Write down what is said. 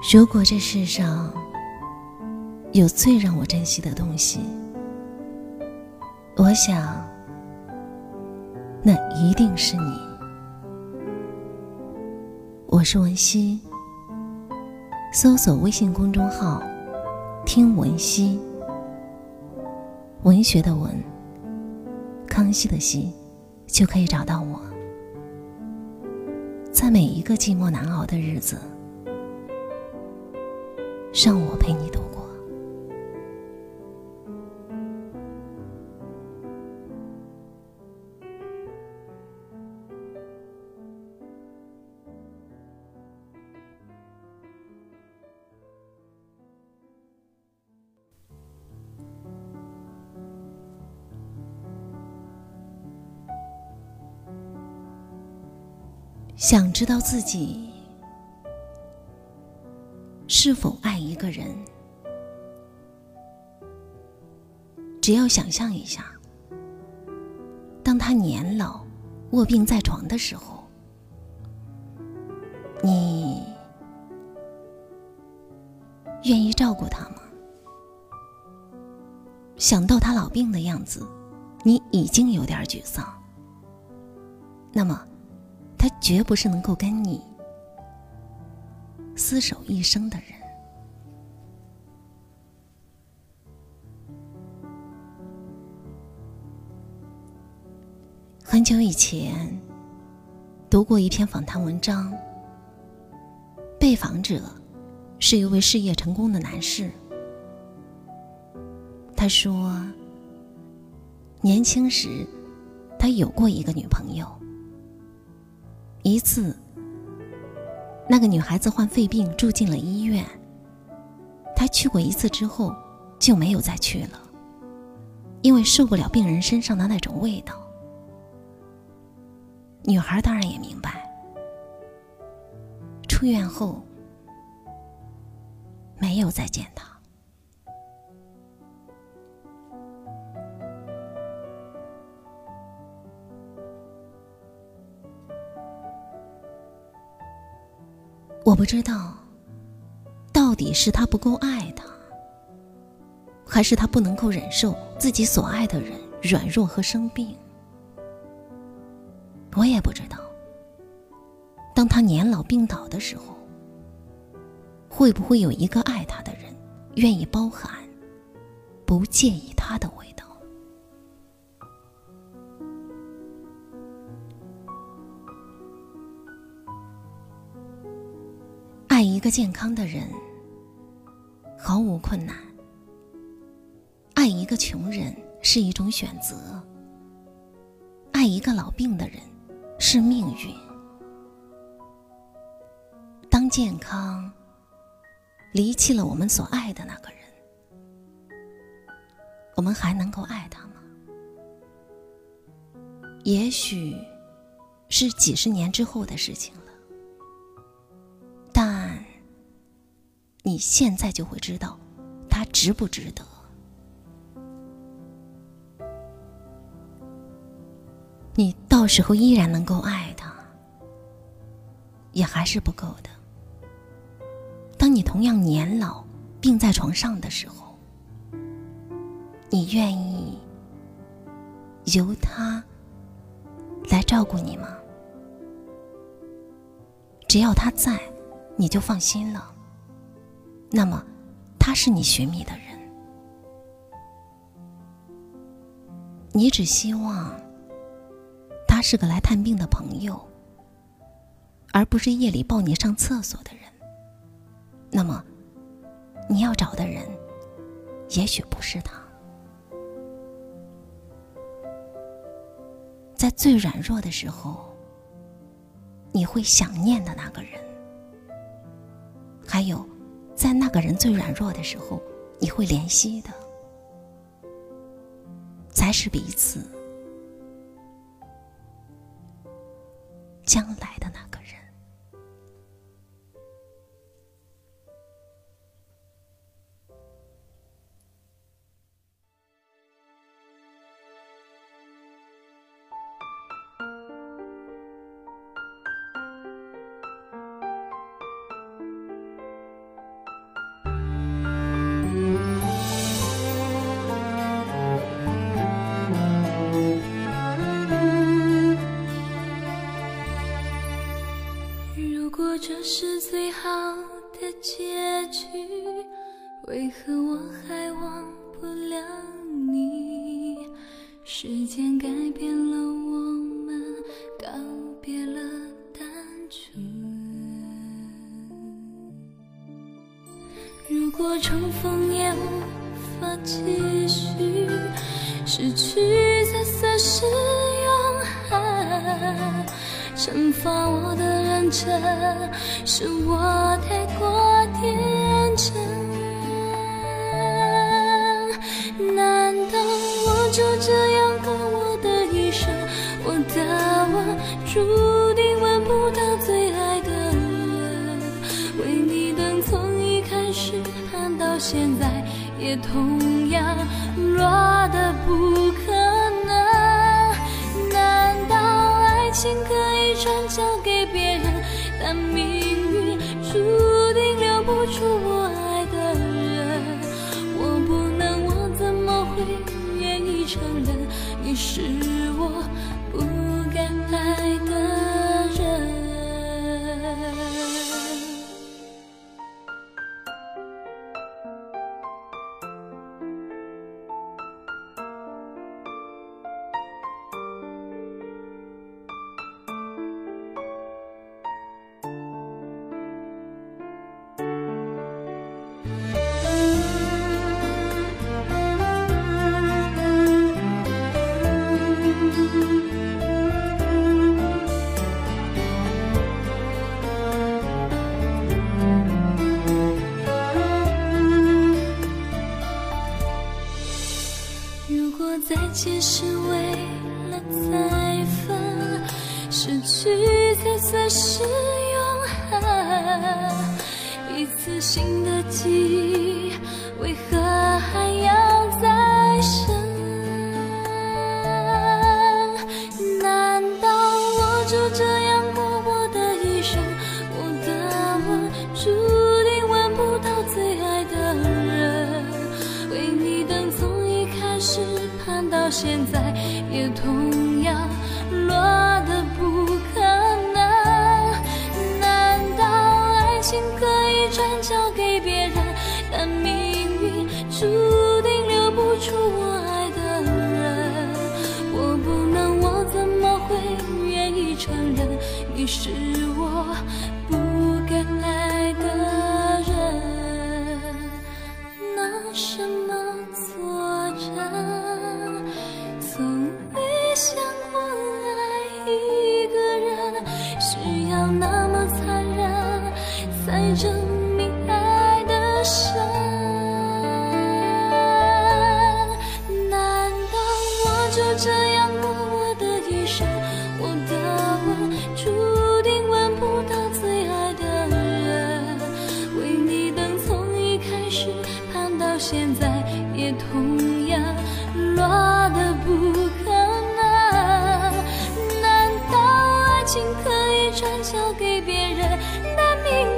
如果这世上有最让我珍惜的东西，我想，那一定是你。我是文熙，搜索微信公众号“听文熙”，文学的文，康熙的熙，就可以找到我。在每一个寂寞难熬的日子。让我陪你度过。想知道自己。是否爱一个人？只要想象一下，当他年老、卧病在床的时候，你愿意照顾他吗？想到他老病的样子，你已经有点沮丧。那么，他绝不是能够跟你。厮守一生的人。很久以前，读过一篇访谈文章，被访者是一位事业成功的男士。他说，年轻时他有过一个女朋友，一次。那个女孩子患肺病住进了医院。他去过一次之后，就没有再去了，因为受不了病人身上的那种味道。女孩当然也明白，出院后没有再见他。不知道，到底是他不够爱他，还是他不能够忍受自己所爱的人软弱和生病。我也不知道，当他年老病倒的时候，会不会有一个爱他的人愿意包含，不介意他的味道。个健康的人毫无困难，爱一个穷人是一种选择，爱一个老病的人是命运。当健康离弃了我们所爱的那个人，我们还能够爱他吗？也许是几十年之后的事情了。你现在就会知道，他值不值得。你到时候依然能够爱他，也还是不够的。当你同样年老、病在床上的时候，你愿意由他来照顾你吗？只要他在，你就放心了。那么，他是你寻觅的人，你只希望他是个来探病的朋友，而不是夜里抱你上厕所的人。那么，你要找的人，也许不是他，在最软弱的时候，你会想念的那个人，还有。在那个人最软弱的时候，你会怜惜的，才是彼此将来的那个这是最好的结局，为何我还忘不了你？时间改变了我们，告别了单纯。如果重逢也无法继续，失去才算是永恒。惩罚我的认真，是我太过天真。难道我就这样过我的一生？我的吻注定吻不到最爱的人。为你等从一开始盼到现在，也同样落得不可能。难道爱情可转交给别人？但命运注定留不住我果再见是为了再分，失去才算是永恒。一次新的记忆，为何还要注定留不住我爱的人。我不能，我怎么会愿意承认你是我转交给别人？难明